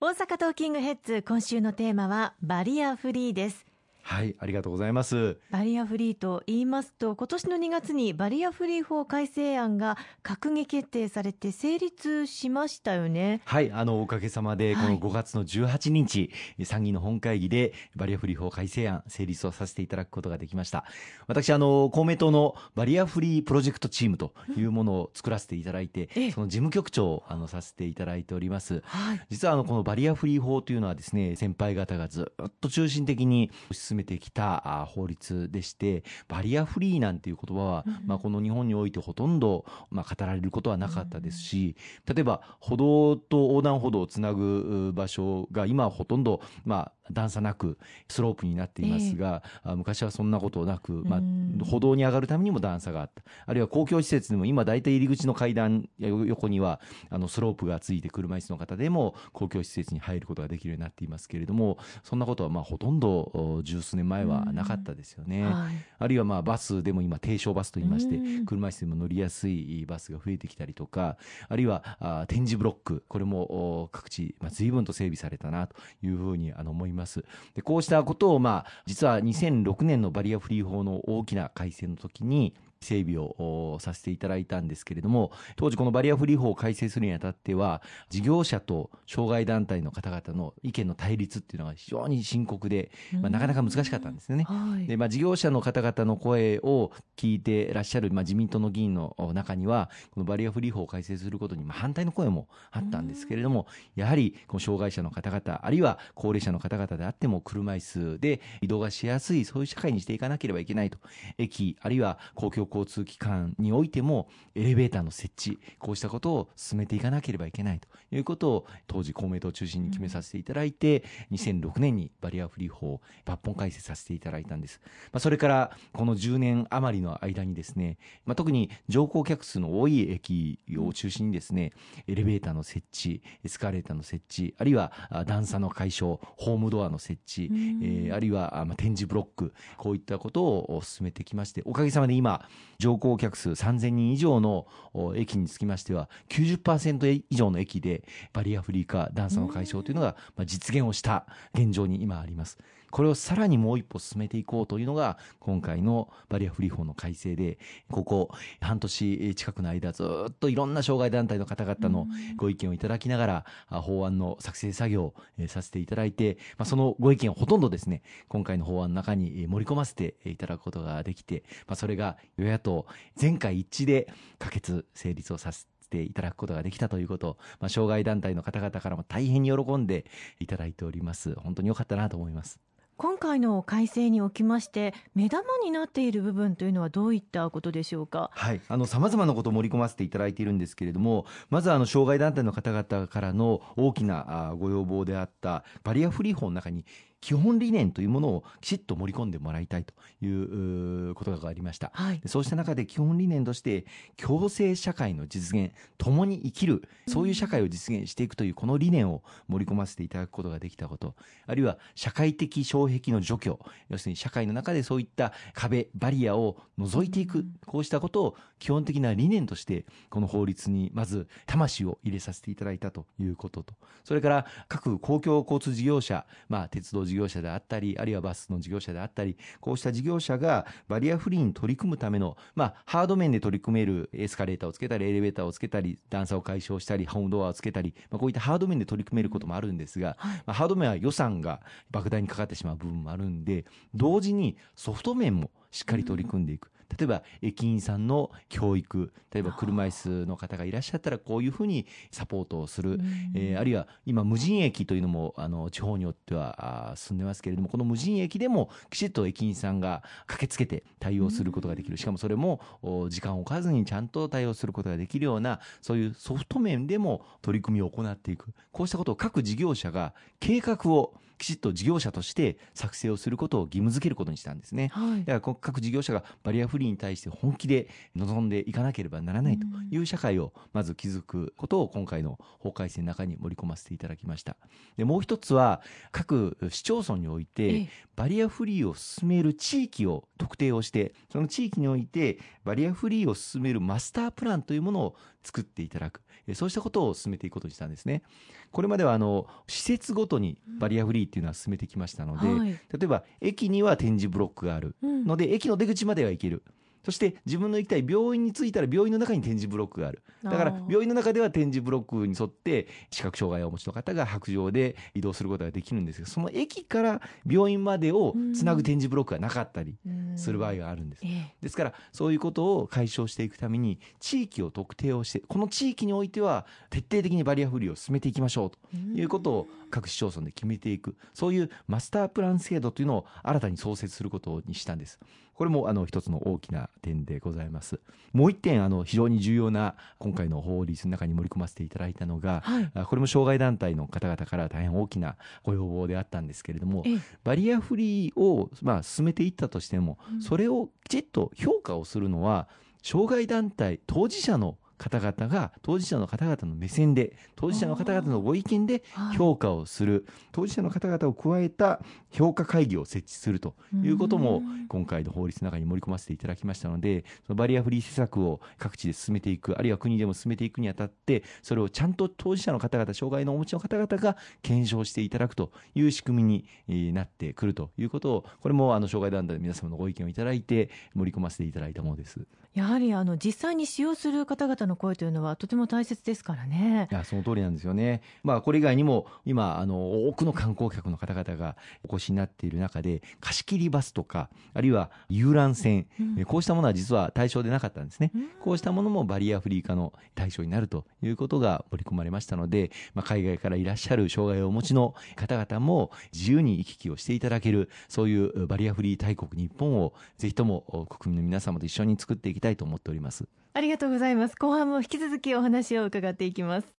大阪トーキングヘッズ今週のテーマはバリアフリーです。はいありがとうございます。バリアフリーと言いますと今年の2月にバリアフリー法改正案が閣議決定されて成立しましたよね。はいあのおかげさまでこの5月の18日、はい、参議院の本会議でバリアフリー法改正案成立をさせていただくことができました。私あの公明党のバリアフリープロジェクトチームというものを作らせていただいて、うん、その事務局長をあのさせていただいております、はい、実はあのこのバリアフリー法というのはですね先輩方がずっと中心的に進めてきた法律でしてバリアフリーなんていう言葉は、うん、まあ、この日本においてほとんど、まあ、語られることはなかったですし、うん、例えば歩道と横断歩道をつなぐ場所が今はほとんど、まあ、段差なくスロープになっていますが、えー、昔はそんなことなく、まあ、歩道に上がるためにも段差があった。あるいは公共施設でも今大体入り口の階段横にはあのスロープがついて車椅子の方でも公共施設に入ることができるようになっていますけれどもそんなことはまあほとんど十数年前はなかったですよね、はい、あるいはまあバスでも今低床バスといいまして車椅子でも乗りやすいバスが増えてきたりとかあるいはあ展示ブロックこれも各地、まあ、随分と整備されたなというふうにあの思います。ます。でこうしたことを、まあ、実は2006年のバリアフリー法の大きな改正の時に整備をさせていただいたんですけれども当時このバリアフリー法を改正するにあたっては事業者と障害団体の方々の意見の対立っていうのが非常に深刻で、まあ、なかなか難しかったんですね。はい、でまあ、事業者の方々の声を聞いてらっしゃる、まあ、自民党の議員の中にはこのバリアフリー法を改正することにまあ反対の声もあったんですけれどもやはりこの障害者の方々あるいは高齢者の方々であっても車椅子で移動がしやすいそういう社会にしていかなければいけないと駅あるいは公共交通機関においてもエレベーターの設置こうしたことを進めていかなければいけないということを当時公明党を中心に決めさせていただいて、うん、2006年にバリアフリー法を抜本改正させていただいたんです、まあ、それからこの10年余りの間にですね、まあ、特に乗降客数の多い駅を中心にですねエレベーターの設置エスカレーターの設置あるいは段差の解消ホームドアの設置、うん、えー、あるいはまあ展示ブロックこういったことを進めてきましておかげさまで今乗降客数3000人以上の駅につきましては90%以上の駅でバリアフリー化段差の解消というのが実現をした現状に今あります。これをさらにもう一歩進めていこうというのが今回のバリアフリー法の改正でここ半年近くの間ずっといろんな障害団体の方々のご意見をいただきながら法案の作成作業をさせていただいて、まあ、そのご意見をほとんどですね今回の法案の中に盛り込ませていただくことができて、まあ、それが与野党全会一致で可決成立をさせてていただくことができたということを、まあ、障害団体の方々からも大変に喜んでいただいております。本当に良かったなと思います。今回の改正におきまして目玉になっている部分というのはどういったことでしょうか？はい、あの様々なことを盛り込ませていただいているんですけれども、まずあの障害団体の方々からの大きなご要望であったバリアフリー法の中に基本理念というものをきちっと盛り込んでもらいたいということがありました、はい、そうした中で基本理念として共生社会の実現共に生きるそういう社会を実現していくというこの理念を盛り込ませていただくことができたことあるいは社会的障壁の除去要するに社会の中でそういった壁バリアを除いていくこうしたことを基本的な理念としてこの法律にまず魂を入れさせていただいたということと。それから各公共交通事業者、まあ、鉄道事業者であったりあるいはバスの事業者であったりこうした事業者がバリアフリーに取り組むための、まあ、ハード面で取り組めるエスカレーターをつけたりエレベーターをつけたり段差を解消したりホームドアをつけたり、まあ、こういったハード面で取り組めることもあるんですが、まあ、ハード面は予算が莫大にかかってしまう部分もあるんで同時にソフト面もしっかり取り組んでいく。例えば駅員さんの教育例えば車椅子の方がいらっしゃったらこういうふうにサポートをする、えー、あるいは今無人駅というのもあの地方によっては進んでますけれどもこの無人駅でもきちっと駅員さんが駆けつけて対応することができる。しかもそれも時間を置かずにちゃんと対応することができるようなそういうソフト面でも取り組みを行っていく。こうしたことを各事業者が計画をきちっと事業者として作成をすることを義務付けることにしたんですね、はい、だから各事業者がバリアフリーに対して本気で臨んでいかなければならないという社会をまず築くことを今回の法改正の中に盛り込ませていただきました。でもう一つは各市町村においてバリアフリーを進める地域を特定をしてその地域においてバリアフリーを進めるマスタープランというものを作っていただく、えそうしたことを進めていくことにしたんですね。これまではあの施設ごとにバリアフリーっていうのは進めてきましたので、はい。例えば駅には展示ブロックがある。うん。ので、駅の出口までは行ける。そして自分の行きたい病院に着いたら病院の中に展示ブロックがある。だから病院の中では展示ブロックに沿って視覚障害をお持ちの方が白状で移動することができるんですけど、その駅から病院までをつなぐ展示ブロックがなかったりする場合があるんです。ええですからそういうことを解消していくために地域を特定をしてこの地域においては徹底的にバリアフリーを進めていきましょうということを各市町村で決めていくそういうマスタープラン制度というのを新たに創設することにしたんです。これもあの一つの大きな点でございます。もう一点あの非常に重要な今回の法律の中に盛り込ませていただいたのが、はい。あこれも障害団体の方々から大変大きなご要望であったんですけれども、ええ。バリアフリーを、まあ、進めていったとしても、うん。それをきちっと評価をするのは障害団体当事者の方々が当事者の方々の目線で当事者の方々のご意見ではい。評価をする。当事者の方々を加えた評価会議を設置するということもうん。今回の法律の中に盛り込ませていただきましたのでそのバリアフリー施策を各地で進めていくあるいは国でも進めていくにあたってそれをちゃんと当事者の方々障害のお持ちの方々が検証していただくという仕組みにえーなってくるということをこれもあの障害団体の皆様のご意見をいただいて盛り込ませていただいたものです。やはりあの実際に使用する方々の声というのはとても大切ですからねい。やその通りなんですよね。まあこれ以外にも今あの多くの観光客の方々がお越しになっている中で貸し切りバスとかあるいは遊覧船、うんえこうしたものは実は対象でなかったんですね。うんこうしたものもバリアフリー化の対象になるということが盛り込まれましたので、まあ、海外からいらっしゃる障害をお持ちの方々も自由に行き来をしていただけるそういうバリアフリー大国日本をぜひとも国民の皆様と一緒に作っていきたいと思っております。ありがとうございます。後半も引き続きお話を伺っていきます。